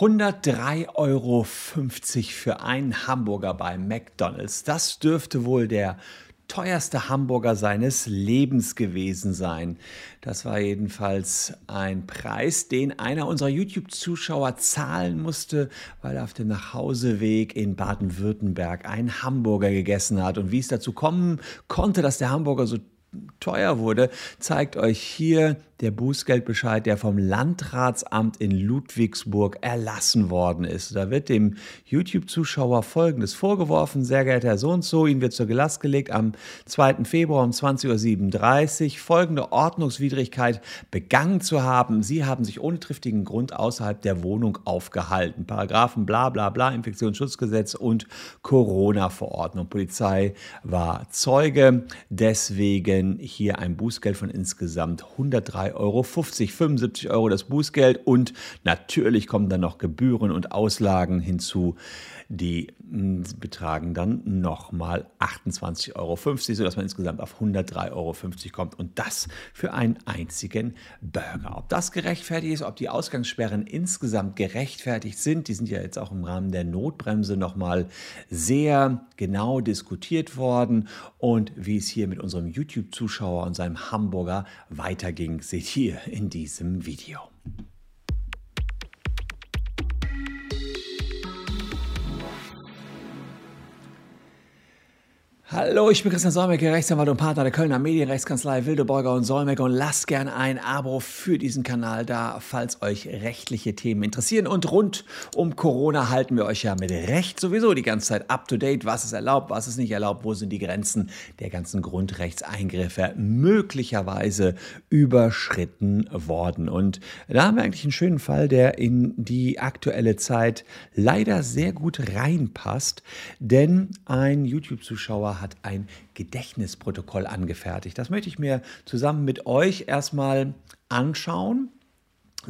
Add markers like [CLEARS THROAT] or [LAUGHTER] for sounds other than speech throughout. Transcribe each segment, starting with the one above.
103,50 Euro für einen Hamburger bei McDonald's. Das dürfte wohl der teuerste Hamburger seines Lebens gewesen sein. Das war jedenfalls ein Preis, den einer unserer YouTube-Zuschauer zahlen musste, weil er auf dem Nachhauseweg in Baden-Württemberg einen Hamburger gegessen hat. Und wie es dazu kommen konnte, dass der Hamburger so teuer wurde, zeigt euch hier der Bußgeldbescheid, der vom Landratsamt in Ludwigsburg erlassen worden ist. Da wird dem YouTube-Zuschauer Folgendes vorgeworfen. Sehr geehrter Herr so so, Ihnen wird zur Gelast gelegt am 2. Februar um 20.37 Uhr folgende Ordnungswidrigkeit begangen zu haben. Sie haben sich ohne triftigen Grund außerhalb der Wohnung aufgehalten. Paragraphen bla bla bla, Infektionsschutzgesetz und Corona-Verordnung. Polizei war Zeuge. Deswegen hier ein Bußgeld von insgesamt 103 3,50 Euro, 75 Euro das Bußgeld und natürlich kommen dann noch Gebühren und Auslagen hinzu. Die betragen dann nochmal 28,50 Euro, sodass man insgesamt auf 103,50 Euro kommt und das für einen einzigen Burger. Ob das gerechtfertigt ist, ob die Ausgangssperren insgesamt gerechtfertigt sind, die sind ja jetzt auch im Rahmen der Notbremse nochmal sehr genau diskutiert worden und wie es hier mit unserem YouTube-Zuschauer und seinem Hamburger weiterging, seht ihr in diesem Video. Hallo, ich bin Christian Solmecke, Rechtsanwalt und Partner der Kölner Medienrechtskanzlei Wildeborger und Solmecke und lasst gerne ein Abo für diesen Kanal da, falls euch rechtliche Themen interessieren. Und rund um Corona halten wir euch ja mit Recht sowieso die ganze Zeit up to date. Was ist erlaubt, was ist nicht erlaubt, wo sind die Grenzen der ganzen Grundrechtseingriffe möglicherweise überschritten worden. Und da haben wir eigentlich einen schönen Fall, der in die aktuelle Zeit leider sehr gut reinpasst, denn ein YouTube-Zuschauer hat hat ein Gedächtnisprotokoll angefertigt. Das möchte ich mir zusammen mit euch erstmal anschauen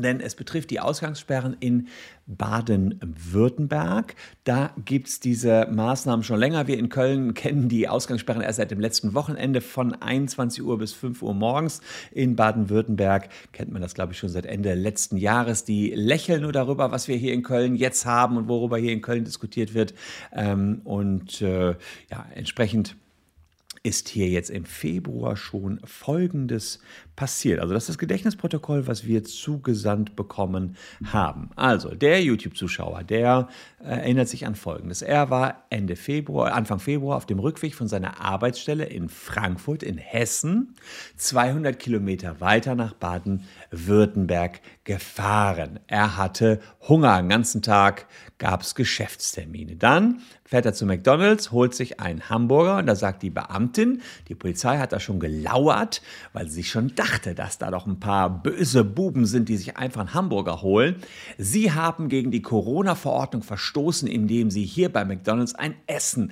denn es betrifft die Ausgangssperren in Baden-Württemberg. Da gibt es diese Maßnahmen schon länger. Wir in Köln kennen die Ausgangssperren erst seit dem letzten Wochenende von 21 Uhr bis 5 Uhr morgens. In Baden-Württemberg kennt man das, glaube ich, schon seit Ende letzten Jahres. Die lächeln nur darüber, was wir hier in Köln jetzt haben und worüber hier in Köln diskutiert wird. Ähm, und äh, ja, entsprechend ist hier jetzt im Februar schon Folgendes passiert. Also das ist das Gedächtnisprotokoll, was wir zugesandt bekommen haben. Also der YouTube-Zuschauer, der äh, erinnert sich an Folgendes. Er war Ende Februar, Anfang Februar auf dem Rückweg von seiner Arbeitsstelle in Frankfurt in Hessen 200 Kilometer weiter nach Baden-Württemberg gefahren. Er hatte Hunger. Den ganzen Tag gab es Geschäftstermine. Dann fährt er zu McDonald's, holt sich einen Hamburger und da sagt die Beamtin, die Polizei hat da schon gelauert, weil sie schon dachte, dass da doch ein paar böse Buben sind, die sich einfach einen Hamburger holen. Sie haben gegen die Corona-Verordnung verstoßen, indem sie hier bei McDonald's ein Essen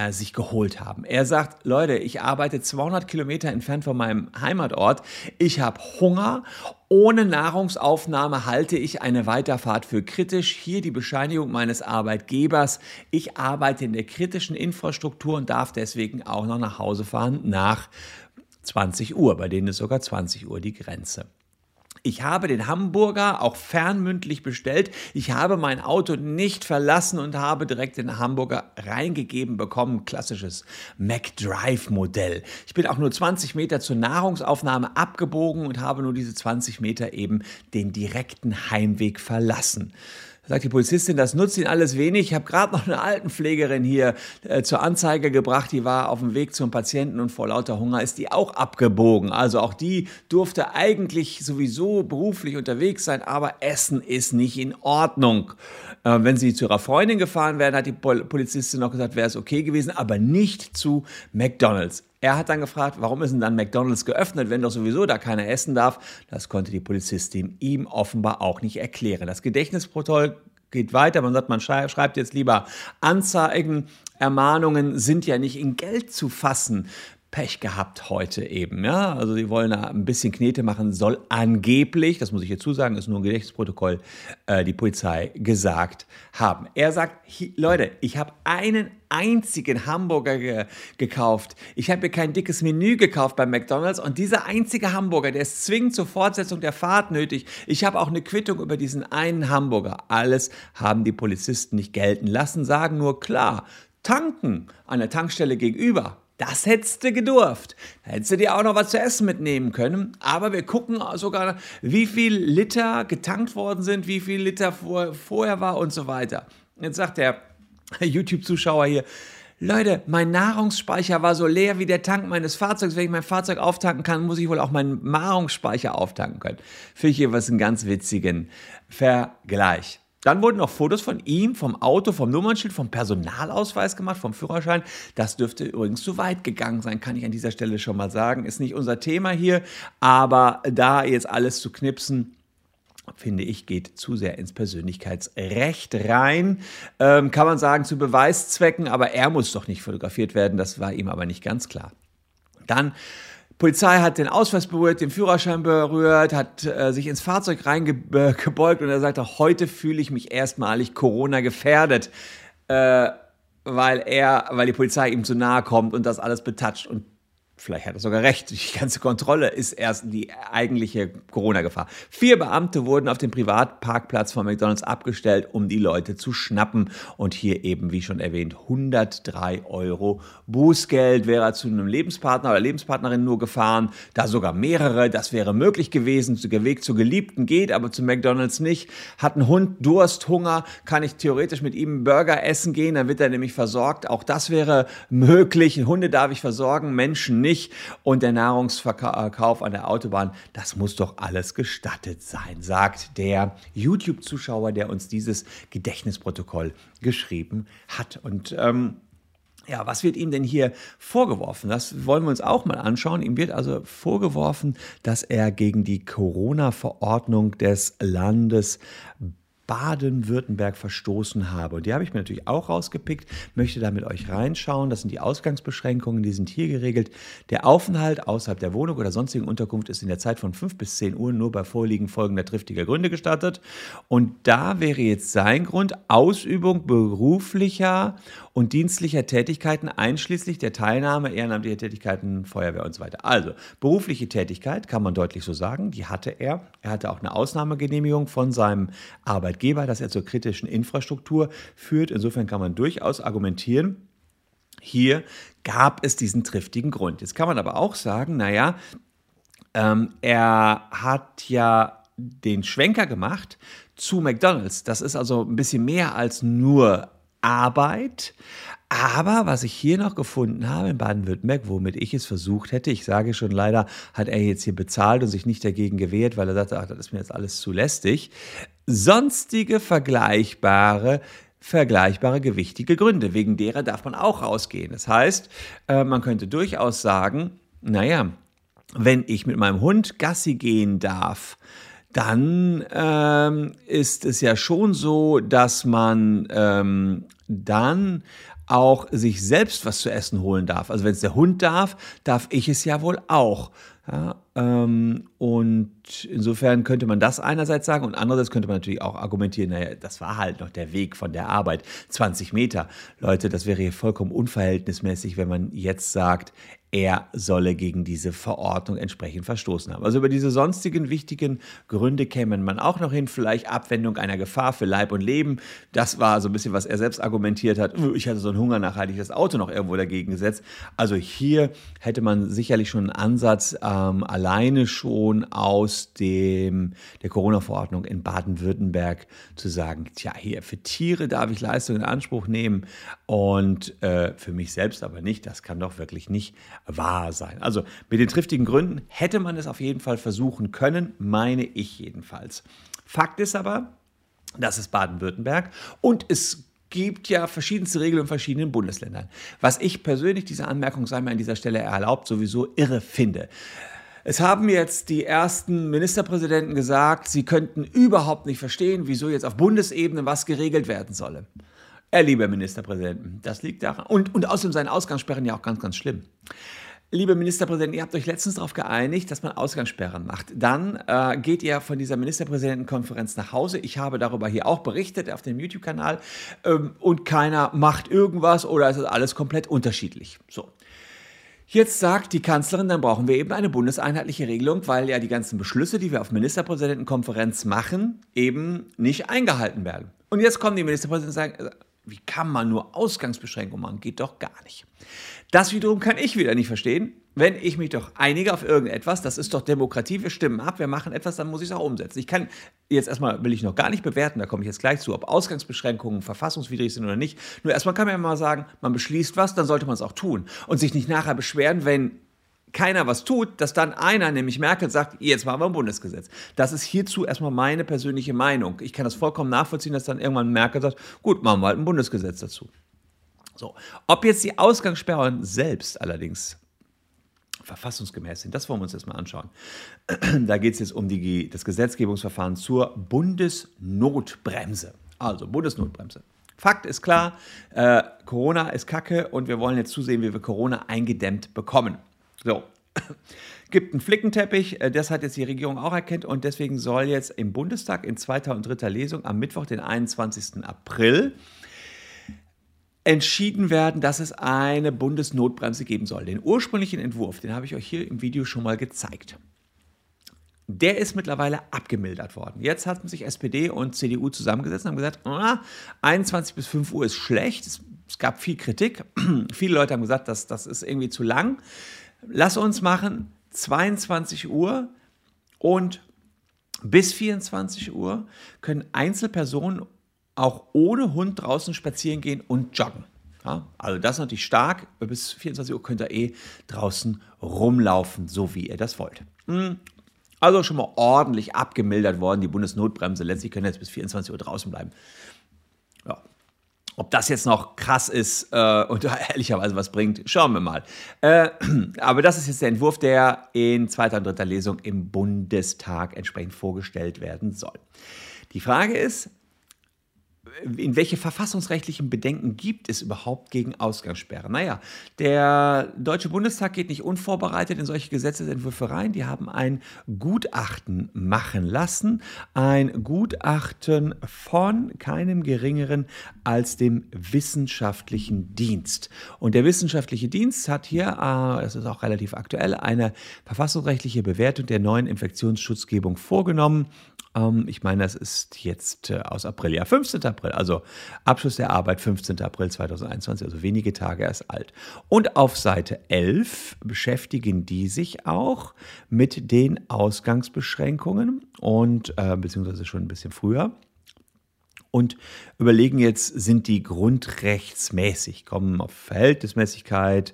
äh, sich geholt haben. Er sagt, Leute, ich arbeite 200 Kilometer entfernt von meinem Heimatort. Ich habe Hunger ohne Nahrungsaufnahme halte ich eine Weiterfahrt für kritisch. Hier die Bescheinigung meines Arbeitgebers. Ich arbeite in der kritischen Infrastruktur und darf deswegen auch noch nach Hause fahren nach 20 Uhr. Bei denen ist sogar 20 Uhr die Grenze. Ich habe den Hamburger auch fernmündlich bestellt. Ich habe mein Auto nicht verlassen und habe direkt den Hamburger reingegeben bekommen. Klassisches McDrive-Modell. Ich bin auch nur 20 Meter zur Nahrungsaufnahme abgebogen und habe nur diese 20 Meter eben den direkten Heimweg verlassen sagt die Polizistin, das nutzt Ihnen alles wenig. Ich habe gerade noch eine Altenpflegerin hier äh, zur Anzeige gebracht, die war auf dem Weg zum Patienten und vor lauter Hunger ist die auch abgebogen. Also auch die durfte eigentlich sowieso beruflich unterwegs sein, aber Essen ist nicht in Ordnung. Äh, wenn sie zu ihrer Freundin gefahren wären, hat die Polizistin noch gesagt, wäre es okay gewesen, aber nicht zu McDonald's. Er hat dann gefragt, warum ist denn dann McDonald's geöffnet, wenn doch sowieso da keiner essen darf? Das konnte die Polizistin ihm offenbar auch nicht erklären. Das Gedächtnisprotokoll geht weiter. Man sagt, man schreibt jetzt lieber Anzeigen. Ermahnungen sind ja nicht in Geld zu fassen Pech gehabt heute eben. Ja? Also sie wollen da ein bisschen Knete machen, soll angeblich, das muss ich hierzu sagen, ist nur ein Gedächtnisprotokoll, äh, die Polizei gesagt haben. Er sagt, Leute, ich habe einen einzigen Hamburger ge gekauft. Ich habe mir kein dickes Menü gekauft bei McDonald's und dieser einzige Hamburger, der ist zwingend zur Fortsetzung der Fahrt nötig. Ich habe auch eine Quittung über diesen einen Hamburger. Alles haben die Polizisten nicht gelten lassen, sagen nur klar, tanken an der Tankstelle gegenüber das hättest du gedurft. Hättest du dir auch noch was zu essen mitnehmen können. Aber wir gucken sogar, wie viel Liter getankt worden sind, wie viel Liter vor, vorher war und so weiter. Jetzt sagt der YouTube-Zuschauer hier, Leute, mein Nahrungsspeicher war so leer wie der Tank meines Fahrzeugs. Wenn ich mein Fahrzeug auftanken kann, muss ich wohl auch meinen Nahrungsspeicher auftanken können. Finde ich hier was einen ganz witzigen Vergleich. Dann wurden noch Fotos von ihm, vom Auto, vom Nummernschild, vom Personalausweis gemacht, vom Führerschein. Das dürfte übrigens zu weit gegangen sein, kann ich an dieser Stelle schon mal sagen. Ist nicht unser Thema hier, aber da jetzt alles zu knipsen, finde ich, geht zu sehr ins Persönlichkeitsrecht rein. Ähm, kann man sagen, zu Beweiszwecken, aber er muss doch nicht fotografiert werden, das war ihm aber nicht ganz klar. Dann Polizei hat den Ausweis berührt, den Führerschein berührt, hat äh, sich ins Fahrzeug reingebeugt und er sagte, heute fühle ich mich erstmalig Corona gefährdet, äh, weil er, weil die Polizei ihm zu nahe kommt und das alles betatscht. Und vielleicht hat er sogar recht, die ganze Kontrolle ist erst die eigentliche Corona-Gefahr. Vier Beamte wurden auf dem Privatparkplatz von McDonald's abgestellt, um die Leute zu schnappen. Und hier eben, wie schon erwähnt, 103 Euro Bußgeld. Wäre er zu einem Lebenspartner oder Lebenspartnerin nur gefahren, da sogar mehrere, das wäre möglich gewesen. Der Weg zur Geliebten geht, aber zu McDonald's nicht. Hat ein Hund Durst, Hunger, kann ich theoretisch mit ihm Burger essen gehen, dann wird er nämlich versorgt. Auch das wäre möglich. Hunde darf ich versorgen, Menschen nicht nicht. Und der Nahrungsverkauf an der Autobahn, das muss doch alles gestattet sein, sagt der YouTube-Zuschauer, der uns dieses Gedächtnisprotokoll geschrieben hat. Und ähm, ja, was wird ihm denn hier vorgeworfen? Das wollen wir uns auch mal anschauen. Ihm wird also vorgeworfen, dass er gegen die Corona-Verordnung des Landes Baden-Württemberg verstoßen habe. Und die habe ich mir natürlich auch rausgepickt, möchte da mit euch reinschauen. Das sind die Ausgangsbeschränkungen, die sind hier geregelt. Der Aufenthalt außerhalb der Wohnung oder sonstigen Unterkunft ist in der Zeit von 5 bis 10 Uhr nur bei Vorliegen folgender triftiger Gründe gestattet. Und da wäre jetzt sein Grund Ausübung beruflicher und dienstlicher Tätigkeiten einschließlich der Teilnahme ehrenamtlicher Tätigkeiten, Feuerwehr und so weiter. Also berufliche Tätigkeit kann man deutlich so sagen, die hatte er. Er hatte auch eine Ausnahmegenehmigung von seinem Arbeitgeber Arbeitgeber, dass er zur kritischen Infrastruktur führt. Insofern kann man durchaus argumentieren, hier gab es diesen triftigen Grund. Jetzt kann man aber auch sagen, naja, ähm, er hat ja den Schwenker gemacht zu McDonald's. Das ist also ein bisschen mehr als nur Arbeit. Aber was ich hier noch gefunden habe in Baden-Württemberg, womit ich es versucht hätte, ich sage schon leider, hat er jetzt hier bezahlt und sich nicht dagegen gewehrt, weil er sagte, ach, das ist mir jetzt alles zu lästig. Sonstige vergleichbare vergleichbare gewichtige Gründe, wegen derer darf man auch rausgehen. Das heißt, äh, man könnte durchaus sagen, naja, wenn ich mit meinem Hund Gassi gehen darf, dann ähm, ist es ja schon so, dass man ähm, dann auch sich selbst was zu essen holen darf. Also wenn es der Hund darf, darf ich es ja wohl auch. Ja, ähm, und insofern könnte man das einerseits sagen und andererseits könnte man natürlich auch argumentieren, naja, das war halt noch der Weg von der Arbeit, 20 Meter. Leute, das wäre hier vollkommen unverhältnismäßig, wenn man jetzt sagt, er solle gegen diese Verordnung entsprechend verstoßen haben. Also über diese sonstigen wichtigen Gründe käme man auch noch hin, vielleicht Abwendung einer Gefahr für Leib und Leben. Das war so ein bisschen, was er selbst argumentiert hat. Ich hatte so einen Hunger, nachhaltig das Auto noch irgendwo dagegen gesetzt. Also hier hätte man sicherlich schon einen Ansatz, ähm, alleine schon aus dem, der Corona-Verordnung in Baden-Württemberg zu sagen, tja, hier für Tiere darf ich Leistungen in Anspruch nehmen und äh, für mich selbst aber nicht. Das kann doch wirklich nicht wahr sein. Also mit den triftigen Gründen hätte man es auf jeden Fall versuchen können, meine ich jedenfalls. Fakt ist aber, das ist Baden-Württemberg und es gibt ja verschiedenste Regeln in verschiedenen Bundesländern. Was ich persönlich, diese Anmerkung sei mir an dieser Stelle erlaubt, sowieso irre finde. Es haben jetzt die ersten Ministerpräsidenten gesagt, sie könnten überhaupt nicht verstehen, wieso jetzt auf Bundesebene was geregelt werden solle. Er, lieber Ministerpräsidenten, das liegt daran. Und, und außerdem seine Ausgangssperren ja auch ganz, ganz schlimm. liebe Ministerpräsidenten, ihr habt euch letztens darauf geeinigt, dass man Ausgangssperren macht. Dann äh, geht ihr von dieser Ministerpräsidentenkonferenz nach Hause. Ich habe darüber hier auch berichtet auf dem YouTube-Kanal. Ähm, und keiner macht irgendwas oder es ist alles komplett unterschiedlich. So. Jetzt sagt die Kanzlerin, dann brauchen wir eben eine bundeseinheitliche Regelung, weil ja die ganzen Beschlüsse, die wir auf Ministerpräsidentenkonferenz machen, eben nicht eingehalten werden. Und jetzt kommen die Ministerpräsidenten und sagen, wie kann man nur Ausgangsbeschränkungen machen? Geht doch gar nicht. Das wiederum kann ich wieder nicht verstehen. Wenn ich mich doch einige auf irgendetwas, das ist doch Demokratie, wir stimmen ab, wir machen etwas, dann muss ich es auch umsetzen. Ich kann jetzt erstmal, will ich noch gar nicht bewerten, da komme ich jetzt gleich zu, ob Ausgangsbeschränkungen verfassungswidrig sind oder nicht. Nur erstmal kann man ja mal sagen, man beschließt was, dann sollte man es auch tun. Und sich nicht nachher beschweren, wenn keiner was tut, dass dann einer, nämlich Merkel, sagt, jetzt machen wir ein Bundesgesetz. Das ist hierzu erstmal meine persönliche Meinung. Ich kann das vollkommen nachvollziehen, dass dann irgendwann Merkel sagt, gut, machen wir halt ein Bundesgesetz dazu. So. Ob jetzt die Ausgangssperren selbst allerdings verfassungsgemäß sind, das wollen wir uns jetzt mal anschauen. [CLEARS THROAT] Da geht es jetzt um die, das Gesetzgebungsverfahren zur Bundesnotbremse. Also Bundesnotbremse. Fakt ist klar, äh, Corona ist Kacke und wir wollen jetzt zusehen, wie wir Corona eingedämmt bekommen. So. [CLEARS THROAT] Gibt einen Flickenteppich, äh, das hat jetzt die Regierung auch erkannt und deswegen soll jetzt im Bundestag in zweiter und dritter Lesung am Mittwoch, den 21. April, entschieden werden, dass es eine Bundesnotbremse geben soll. Den ursprünglichen Entwurf, den habe ich euch hier im Video schon mal gezeigt. Der ist mittlerweile abgemildert worden. Jetzt hatten sich SPD und CDU zusammengesetzt und haben gesagt, ah, 21 bis 5 Uhr ist schlecht. Es, es gab viel Kritik. [CLEARS THROAT] Viele Leute haben gesagt, das, das ist irgendwie zu lang. Lass uns machen 22 Uhr und bis 24 Uhr können Einzelpersonen auch ohne Hund draußen spazieren gehen und joggen. Ja, also das ist natürlich stark. Bis 24 Uhr könnt ihr eh draußen rumlaufen, so wie ihr das wollt. Hm. Also schon mal ordentlich abgemildert worden, die Bundesnotbremse. Letztlich können jetzt bis 24 Uhr draußen bleiben. Ja, ob das jetzt noch krass ist äh, [LAUGHS] und ehrlicherweise was bringt, schauen wir mal. Äh, [CLEARS THROAT] aber das ist jetzt der Entwurf, der in zweiter und dritter Lesung im Bundestag entsprechend vorgestellt werden soll. Die Frage ist, in welche verfassungsrechtlichen Bedenken gibt es überhaupt gegen Ausgangssperren? Naja, der Deutsche Bundestag geht nicht unvorbereitet in solche Gesetzesentwürfe rein. Die haben ein Gutachten machen lassen. Ein Gutachten von keinem geringeren als dem wissenschaftlichen Dienst. Und der wissenschaftliche Dienst hat hier, äh, das ist auch relativ aktuell, eine verfassungsrechtliche Bewertung der neuen Infektionsschutzgebung vorgenommen. Ähm, ich meine, das ist jetzt äh, aus April, ja, 15. April, also Abschluss der Arbeit 15. April 2021, also wenige Tage erst alt. Und auf Seite 11 beschäftigen die sich auch mit den Ausgangsbeschränkungen und äh, beziehungsweise schon ein bisschen früher und überlegen jetzt, sind die grundrechtsmäßig, kommen auf Verhältnismäßigkeit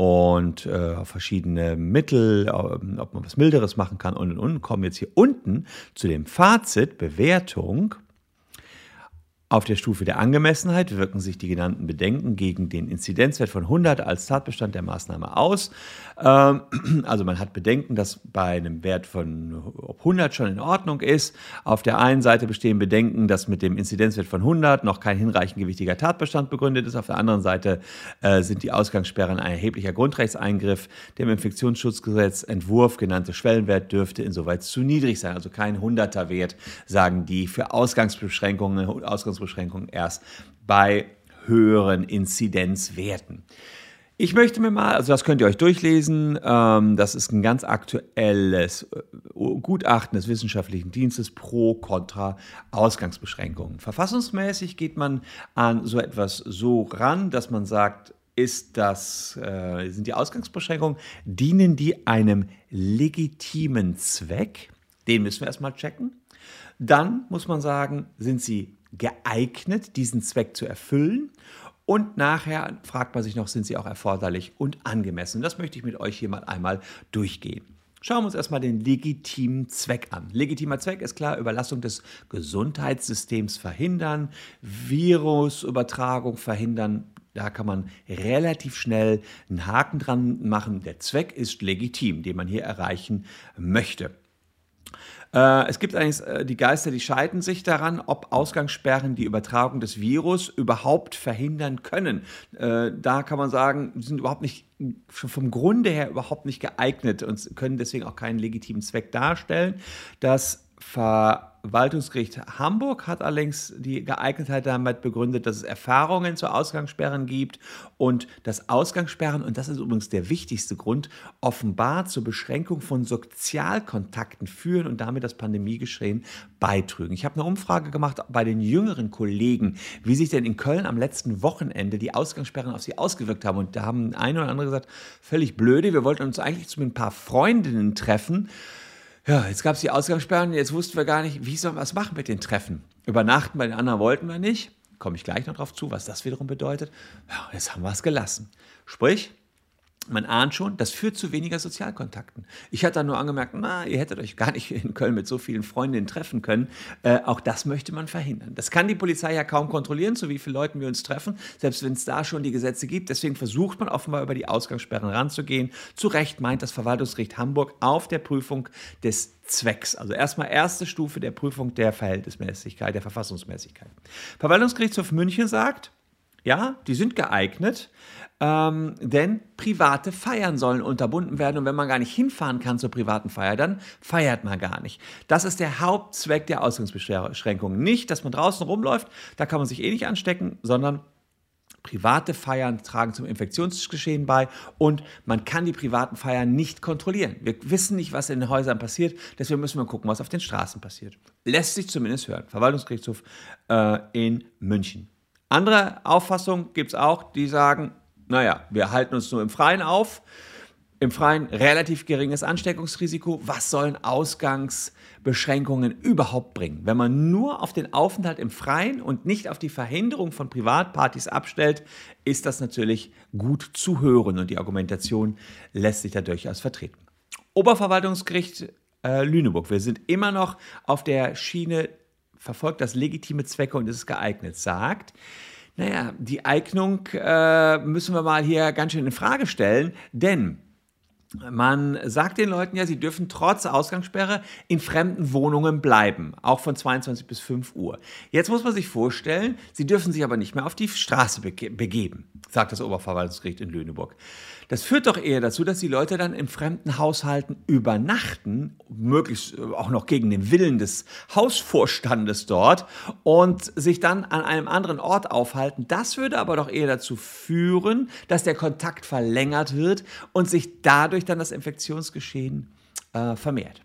und äh, verschiedene Mittel, äh, ob man was Milderes machen kann und und und, kommen jetzt hier unten zu dem Fazit, Bewertung auf der Stufe der Angemessenheit wirken sich die genannten Bedenken gegen den Inzidenzwert von 100 als Tatbestand der Maßnahme aus. Ähm, [CLEARS THROAT] also man hat Bedenken, dass bei einem Wert von 100 schon in Ordnung ist. Auf der einen Seite bestehen Bedenken, dass mit dem Inzidenzwert von 100 noch kein hinreichend gewichtiger Tatbestand begründet ist. Auf der anderen Seite äh, sind die Ausgangssperren ein erheblicher Grundrechtseingriff. Dem Infektionsschutzgesetzentwurf genannte Schwellenwert dürfte insoweit zu niedrig sein. Also kein 100er Wert, sagen die, für Ausgangsbeschränkungen, Ausgangs Ausgangsbeschränkungen erst bei höheren Inzidenzwerten. Ich möchte mir mal, also das könnt ihr euch durchlesen, ähm, das ist ein ganz aktuelles äh, Gutachten des wissenschaftlichen Dienstes pro Contra Ausgangsbeschränkungen. Verfassungsmäßig geht man an so etwas so ran, dass man sagt, ist das, äh, sind die Ausgangsbeschränkungen, dienen die einem legitimen Zweck? Den müssen wir erstmal checken. Dann muss man sagen, sind sie geeignet, diesen Zweck zu erfüllen. Und nachher fragt man sich noch, sind sie auch erforderlich und angemessen? Das möchte ich mit euch hier mal einmal durchgehen. Schauen wir uns erstmal den legitimen Zweck an. Legitimer Zweck ist klar, Überlastung des Gesundheitssystems verhindern, Virusübertragung verhindern. Da kann man relativ schnell einen Haken dran machen. Der Zweck ist legitim, den man hier erreichen möchte. Äh, es gibt eigentlich äh, die Geister, die scheiden sich daran, ob Ausgangssperren die Übertragung des Virus überhaupt verhindern können. Äh, da kann man sagen, sind überhaupt nicht vom Grunde her überhaupt nicht geeignet und können deswegen auch keinen legitimen Zweck darstellen. Das Verwaltungsgericht Hamburg hat allerdings die Geeignetheit damit begründet, dass es Erfahrungen zu Ausgangssperren gibt und dass Ausgangssperren, und das ist übrigens der wichtigste Grund, offenbar zur Beschränkung von Sozialkontakten führen und damit das Pandemiegeschehen beitrügen. Ich habe eine Umfrage gemacht bei den jüngeren Kollegen, wie sich denn in Köln am letzten Wochenende die Ausgangssperren auf sie ausgewirkt haben. Und da haben ein oder andere gesagt, völlig blöde, wir wollten uns eigentlich zu ein paar Freundinnen treffen. Ja, jetzt gab es die Ausgangssperren, jetzt wussten wir gar nicht, wie sollen wir es machen mit den Treffen. Übernachten bei den anderen wollten wir nicht. Komme ich gleich noch drauf zu, was das wiederum bedeutet. Ja, jetzt haben wir es gelassen. Sprich, man ahnt schon, das führt zu weniger Sozialkontakten. Ich hatte dann nur angemerkt, na, ihr hättet euch gar nicht in Köln mit so vielen Freundinnen treffen können. Äh, auch das möchte man verhindern. Das kann die Polizei ja kaum kontrollieren, zu wie vielen Leuten wir uns treffen, selbst wenn es da schon die Gesetze gibt. Deswegen versucht man offenbar über die Ausgangssperren ranzugehen. Zu Recht meint das Verwaltungsgericht Hamburg auf der Prüfung des Zwecks. Also erstmal erste Stufe der Prüfung der Verhältnismäßigkeit, der Verfassungsmäßigkeit. Verwaltungsgerichtshof München sagt, ja, die sind geeignet, ähm, denn private Feiern sollen unterbunden werden und wenn man gar nicht hinfahren kann zur privaten Feier, dann feiert man gar nicht. Das ist der Hauptzweck der Ausgangsbeschränkungen. Nicht, dass man draußen rumläuft, da kann man sich eh nicht anstecken, sondern private Feiern tragen zum Infektionsgeschehen bei und man kann die privaten Feiern nicht kontrollieren. Wir wissen nicht, was in den Häusern passiert, deswegen müssen wir gucken, was auf den Straßen passiert. Lässt sich zumindest hören. Verwaltungsgerichtshof äh, in München. Andere Auffassungen gibt es auch, die sagen, naja, wir halten uns nur im Freien auf. Im Freien relativ geringes Ansteckungsrisiko. Was sollen Ausgangsbeschränkungen überhaupt bringen? Wenn man nur auf den Aufenthalt im Freien und nicht auf die Verhinderung von Privatpartys abstellt, ist das natürlich gut zu hören und die Argumentation lässt sich da durchaus vertreten. Oberverwaltungsgericht äh, Lüneburg. Wir sind immer noch auf der Schiene, verfolgt das legitime Zwecke und ist geeignet, sagt, naja, die Eignung äh, müssen wir mal hier ganz schön in Frage stellen, denn man sagt den Leuten ja, sie dürfen trotz Ausgangssperre in fremden Wohnungen bleiben, auch von 22 bis 5 Uhr. Jetzt muss man sich vorstellen, sie dürfen sich aber nicht mehr auf die Straße begeben, sagt das Oberverwaltungsgericht in Lüneburg. Das führt doch eher dazu, dass die Leute dann in fremden Haushalten übernachten, möglichst äh, auch noch gegen den Willen des Hausvorstandes dort und sich dann an einem anderen Ort aufhalten. Das würde aber doch eher dazu führen, dass der Kontakt verlängert wird und sich dadurch dann das Infektionsgeschehen äh, vermehrt.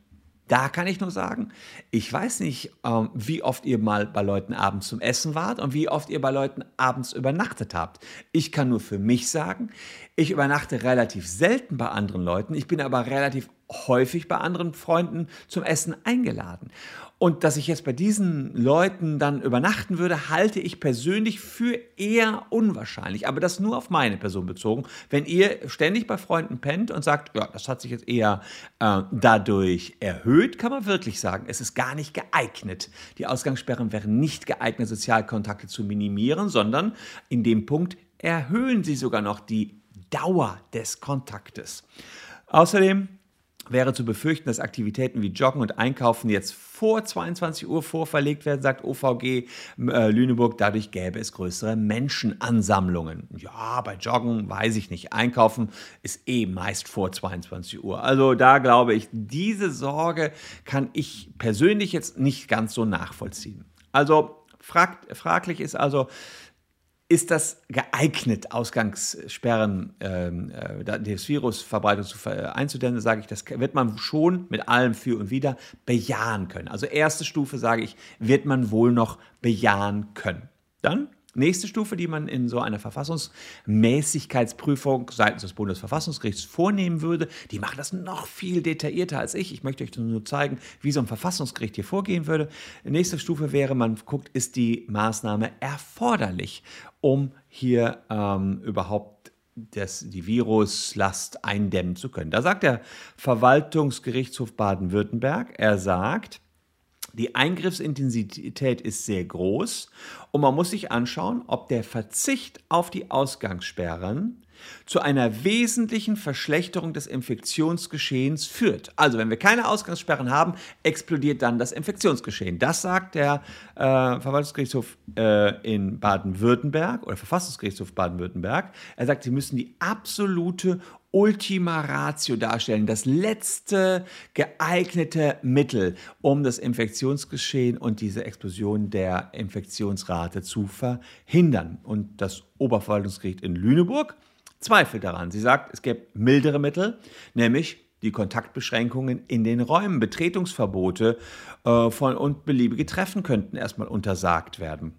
Da kann ich nur sagen, ich weiß nicht, ähm, wie oft ihr mal bei Leuten abends zum Essen wart und wie oft ihr bei Leuten abends übernachtet habt. Ich kann nur für mich sagen, ich übernachte relativ selten bei anderen Leuten, ich bin aber relativ häufig bei anderen Freunden zum Essen eingeladen. Und dass ich jetzt bei diesen Leuten dann übernachten würde, halte ich persönlich für eher unwahrscheinlich. Aber das nur auf meine Person bezogen. Wenn ihr ständig bei Freunden pennt und sagt, ja, das hat sich jetzt eher äh, dadurch erhöht, kann man wirklich sagen, es ist gar nicht geeignet. Die Ausgangssperren wären nicht geeignet, Sozialkontakte zu minimieren, sondern in dem Punkt erhöhen sie sogar noch die Dauer des Kontaktes. Außerdem wäre zu befürchten, dass Aktivitäten wie Joggen und Einkaufen jetzt vor 22 Uhr vorverlegt werden, sagt OVG äh, Lüneburg. Dadurch gäbe es größere Menschenansammlungen. Ja, bei Joggen weiß ich nicht. Einkaufen ist eh meist vor 22 Uhr. Also da glaube ich, diese Sorge kann ich persönlich jetzt nicht ganz so nachvollziehen. Also frag, fraglich ist also, ist das geeignet, Ausgangssperren ähm, äh, des Virusverbreitung zu, äh, einzudämmen, sage ich, das wird man schon mit allem für und wider bejahen können. Also erste Stufe, sage ich, wird man wohl noch bejahen können. Dann Nächste Stufe, die man in so einer Verfassungsmäßigkeitsprüfung seitens des Bundesverfassungsgerichts vornehmen würde, die machen das noch viel detaillierter als ich. Ich möchte euch nur zeigen, wie so ein Verfassungsgericht hier vorgehen würde. Nächste Stufe wäre, man guckt, ist die Maßnahme erforderlich, um hier ähm, überhaupt das, die Viruslast eindämmen zu können. Da sagt der Verwaltungsgerichtshof Baden-Württemberg, er sagt, die Eingriffsintensität ist sehr groß und man muss sich anschauen, ob der Verzicht auf die Ausgangssperren zu einer wesentlichen Verschlechterung des Infektionsgeschehens führt. Also wenn wir keine Ausgangssperren haben, explodiert dann das Infektionsgeschehen. Das sagt der äh, Verwaltungsgerichtshof äh, in Baden-Württemberg oder Verfassungsgerichtshof Baden-Württemberg. Er sagt, sie müssen die absolute Ultima Ratio darstellen, das letzte geeignete Mittel, um das Infektionsgeschehen und diese Explosion der Infektionsrate zu verhindern. Und das Oberverwaltungsgericht in Lüneburg zweifelt daran. Sie sagt, es gäbe mildere Mittel, nämlich die Kontaktbeschränkungen in den Räumen, Betretungsverbote äh, von, und beliebige Treffen könnten erstmal untersagt werden.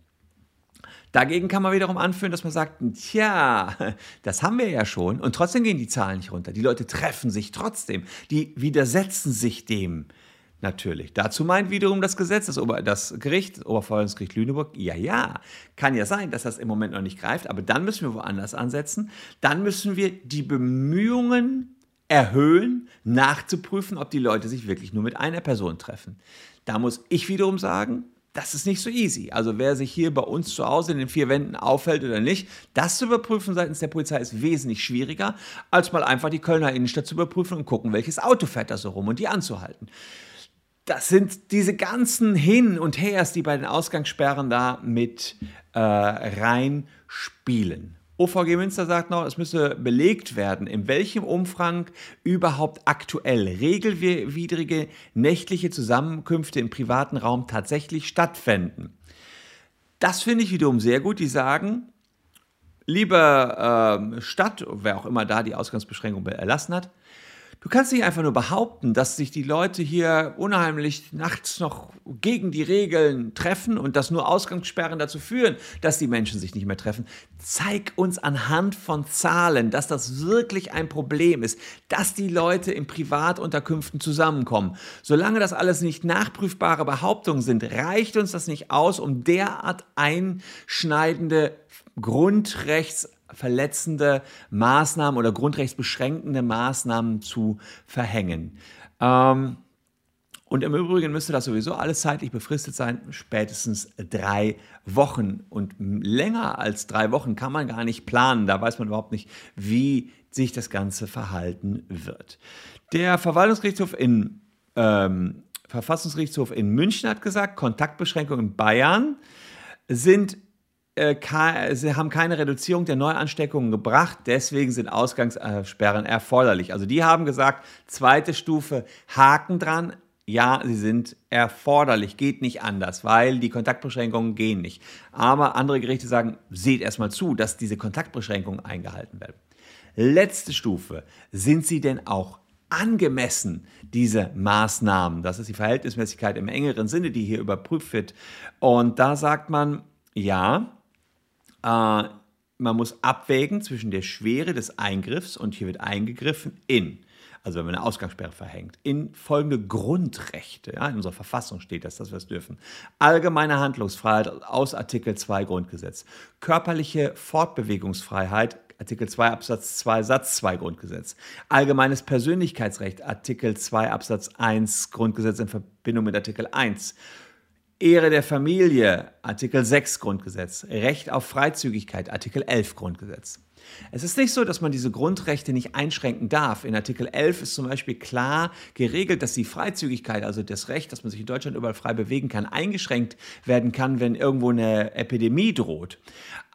Dagegen kann man wiederum anführen, dass man sagt, tja, das haben wir ja schon und trotzdem gehen die Zahlen nicht runter. Die Leute treffen sich trotzdem, die widersetzen sich dem natürlich. Dazu meint wiederum das Gesetz, das, Ober, das Gericht, das Oberverwaltungsgericht Lüneburg, ja, ja, kann ja sein, dass das im Moment noch nicht greift, aber dann müssen wir woanders ansetzen. Dann müssen wir die Bemühungen erhöhen, nachzuprüfen, ob die Leute sich wirklich nur mit einer Person treffen. Da muss ich wiederum sagen, das ist nicht so easy. Also wer sich hier bei uns zu Hause in den vier Wänden auffällt oder nicht, das zu überprüfen seitens der Polizei ist wesentlich schwieriger, als mal einfach die Kölner Innenstadt zu überprüfen und gucken, welches Auto fährt da so rum und die anzuhalten. Das sind diese ganzen Hin und Hers, die bei den Ausgangssperren da mit äh, reinspielen. OVG Münster sagt noch, es müsse belegt werden, in welchem Umfang überhaupt aktuell regelwidrige nächtliche Zusammenkünfte im privaten Raum tatsächlich stattfinden. Das finde ich wiederum sehr gut. Die sagen, liebe äh, Stadt, wer auch immer da die Ausgangsbeschränkung erlassen hat, Du kannst nicht einfach nur behaupten, dass sich die Leute hier unheimlich nachts noch gegen die Regeln treffen und dass nur Ausgangssperren dazu führen, dass die Menschen sich nicht mehr treffen. Zeig uns anhand von Zahlen, dass das wirklich ein Problem ist, dass die Leute in Privatunterkünften zusammenkommen. Solange das alles nicht nachprüfbare Behauptungen sind, reicht uns das nicht aus, um derart einschneidende Grundrechts verletzende Maßnahmen oder grundrechtsbeschränkende Maßnahmen zu verhängen. Ähm, und im Übrigen müsste das sowieso alles zeitlich befristet sein, spätestens drei Wochen. Und länger als drei Wochen kann man gar nicht planen. Da weiß man überhaupt nicht, wie sich das Ganze verhalten wird. Der Verwaltungsgerichtshof in ähm, Verfassungsgerichtshof in München hat gesagt, Kontaktbeschränkungen in Bayern sind haben keine Reduzierung der Neuansteckungen gebracht, deswegen sind Ausgangssperren erforderlich. Also die haben gesagt, zweite Stufe, Haken dran, ja, sie sind erforderlich, geht nicht anders, weil die Kontaktbeschränkungen gehen nicht. Aber andere Gerichte sagen, seht erstmal zu, dass diese Kontaktbeschränkungen eingehalten werden. Letzte Stufe, sind sie denn auch angemessen, diese Maßnahmen? Das ist die Verhältnismäßigkeit im engeren Sinne, die hier überprüft wird. Und da sagt man, ja, äh, man muss abwägen zwischen der Schwere des Eingriffs und hier wird eingegriffen in, also wenn man eine Ausgangssperre verhängt, in folgende Grundrechte. Ja, in unserer Verfassung steht das, dass wir es dürfen. Allgemeine Handlungsfreiheit aus Artikel 2 Grundgesetz. Körperliche Fortbewegungsfreiheit Artikel 2 Absatz 2 Satz 2 Grundgesetz. Allgemeines Persönlichkeitsrecht Artikel 2 Absatz 1 Grundgesetz in Verbindung mit Artikel 1. Ehre der Familie, Artikel 6 Grundgesetz, Recht auf Freizügigkeit, Artikel 11 Grundgesetz. Es ist nicht so, dass man diese Grundrechte nicht einschränken darf. In Artikel 11 ist zum Beispiel klar geregelt, dass die Freizügigkeit, also das Recht, dass man sich in Deutschland überall frei bewegen kann, eingeschränkt werden kann, wenn irgendwo eine Epidemie droht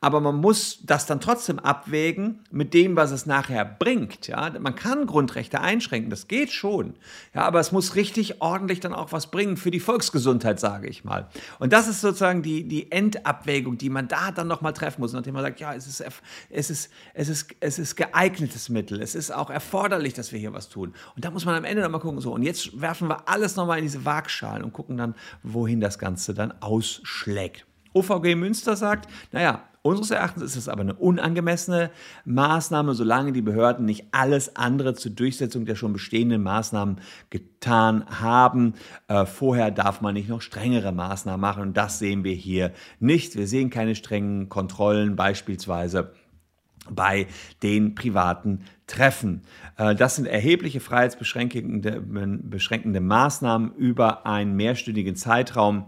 aber man muss das dann trotzdem abwägen mit dem, was es nachher bringt. Ja? Man kann Grundrechte einschränken, das geht schon. Ja, aber es muss richtig ordentlich dann auch was bringen für die Volksgesundheit, sage ich mal. Und das ist sozusagen die, die Endabwägung, die man da dann nochmal treffen muss, nachdem man sagt, ja, es ist, es, ist, es, ist, es ist geeignetes Mittel, es ist auch erforderlich, dass wir hier was tun. Und da muss man am Ende nochmal gucken, so, und jetzt werfen wir alles nochmal in diese Waagschalen und gucken dann, wohin das Ganze dann ausschlägt. OVG Münster sagt, naja, Unseres Erachtens ist es aber eine unangemessene Maßnahme, solange die Behörden nicht alles andere zur Durchsetzung der schon bestehenden Maßnahmen getan haben. Äh, vorher darf man nicht noch strengere Maßnahmen machen und das sehen wir hier nicht. Wir sehen keine strengen Kontrollen beispielsweise bei den privaten Treffen. Äh, das sind erhebliche freiheitsbeschränkende Maßnahmen über einen mehrstündigen Zeitraum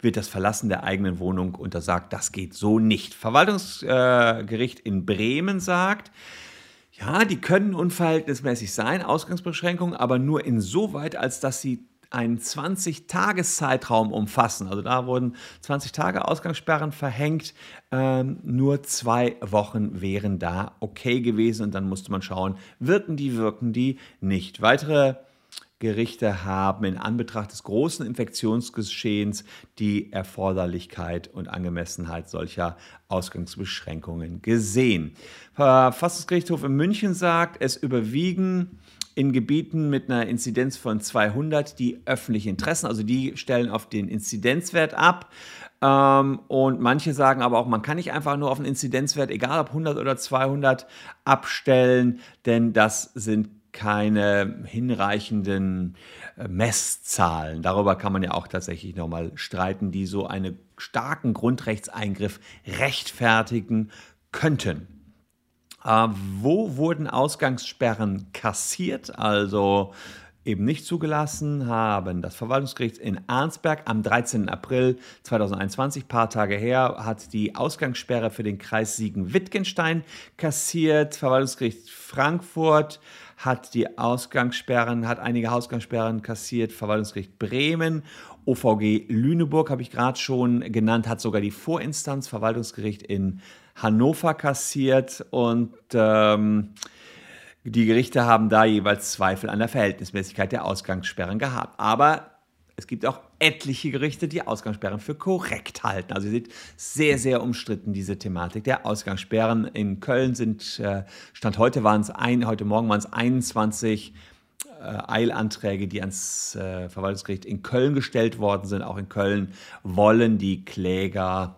wird das Verlassen der eigenen Wohnung untersagt. Das geht so nicht. Verwaltungsgericht in Bremen sagt, ja, die können unverhältnismäßig sein, Ausgangsbeschränkungen, aber nur insoweit, als dass sie einen 20-Tages-Zeitraum umfassen. Also da wurden 20 Tage Ausgangssperren verhängt. Ähm, nur zwei Wochen wären da okay gewesen und dann musste man schauen, wirken die, wirken die nicht. Weitere Gerichte haben in Anbetracht des großen Infektionsgeschehens die Erforderlichkeit und Angemessenheit solcher Ausgangsbeschränkungen gesehen. Verfassungsgerichtshof in München sagt, es überwiegen in Gebieten mit einer Inzidenz von 200 die öffentlichen Interessen, also die stellen auf den Inzidenzwert ab. Ähm, und manche sagen aber auch, man kann nicht einfach nur auf den Inzidenzwert, egal ob 100 oder 200, abstellen, denn das sind keine hinreichenden äh, Messzahlen. Darüber kann man ja auch tatsächlich nochmal streiten, die so einen starken Grundrechtseingriff rechtfertigen könnten. Äh, wo wurden Ausgangssperren kassiert? Also eben nicht zugelassen haben. Das Verwaltungsgericht in Arnsberg am 13. April 2021, paar Tage her, hat die Ausgangssperre für den Kreis Siegen-Wittgenstein kassiert. Verwaltungsgericht Frankfurt hat die Ausgangssperren, hat einige Ausgangssperren kassiert. Verwaltungsgericht Bremen, OVG Lüneburg habe ich gerade schon genannt, hat sogar die Vorinstanz Verwaltungsgericht in Hannover kassiert und ähm, die Gerichte haben da jeweils Zweifel an der Verhältnismäßigkeit der Ausgangssperren gehabt. Aber es gibt auch etliche Gerichte, die Ausgangssperren für korrekt halten. Also ihr seht, sehr, sehr umstritten diese Thematik der Ausgangssperren. In Köln sind, äh, Stand heute waren es ein, heute Morgen waren es 21 äh, Eilanträge, die ans äh, Verwaltungsgericht in Köln gestellt worden sind. Auch in Köln wollen die Kläger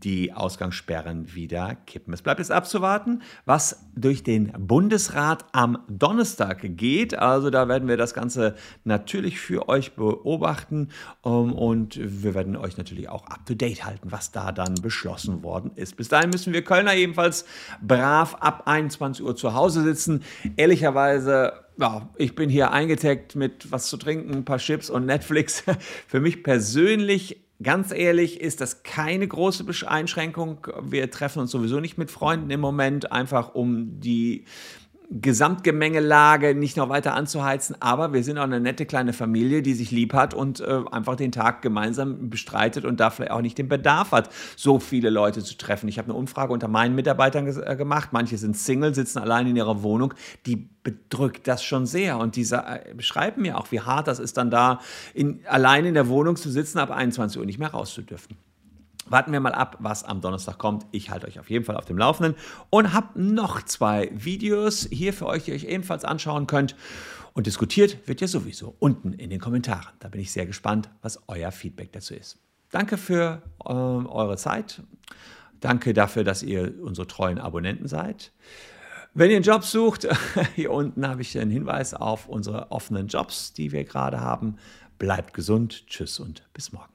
die Ausgangssperren wieder kippen. Es bleibt jetzt abzuwarten, was durch den Bundesrat am Donnerstag geht. Also da werden wir das Ganze natürlich für euch beobachten ähm, und wir werden euch natürlich auch up-to-date halten, was da dann beschlossen worden ist. Bis dahin müssen wir Kölner ebenfalls brav ab 21 Uhr zu Hause sitzen. Ehrlicherweise ja, ich bin hier eingetaggt mit was zu trinken, ein paar Chips und Netflix. [LAUGHS] Für mich persönlich Ganz ehrlich ist das keine große Einschränkung. Wir treffen uns sowieso nicht mit Freunden im Moment, einfach um die Gesamtgemengelage nicht noch weiter anzuheizen, aber wir sind auch eine nette kleine Familie, die sich lieb hat und äh, einfach den Tag gemeinsam bestreitet und da vielleicht auch nicht den Bedarf hat, so viele Leute zu treffen. Ich habe eine Umfrage unter meinen Mitarbeitern äh, gemacht. Manche sind Single, sitzen allein in ihrer Wohnung. Die bedrückt das schon sehr und die äh, beschreiben mir auch, wie hart das ist, dann da in, allein in der Wohnung zu sitzen, ab 21 Uhr nicht mehr raus zu dürfen. Warten wir mal ab, was am Donnerstag kommt. Ich halte euch auf jeden Fall auf dem Laufenden und habe noch zwei Videos hier für euch, die ihr euch ebenfalls anschauen könnt. Und diskutiert wird ja sowieso unten in den Kommentaren. Da bin ich sehr gespannt, was euer Feedback dazu ist. Danke für äh, eure Zeit. Danke dafür, dass ihr unsere treuen Abonnenten seid. Wenn ihr einen Job sucht, [LAUGHS] hier unten habe ich einen Hinweis auf unsere offenen Jobs, die wir gerade haben. Bleibt gesund. Tschüss und bis morgen.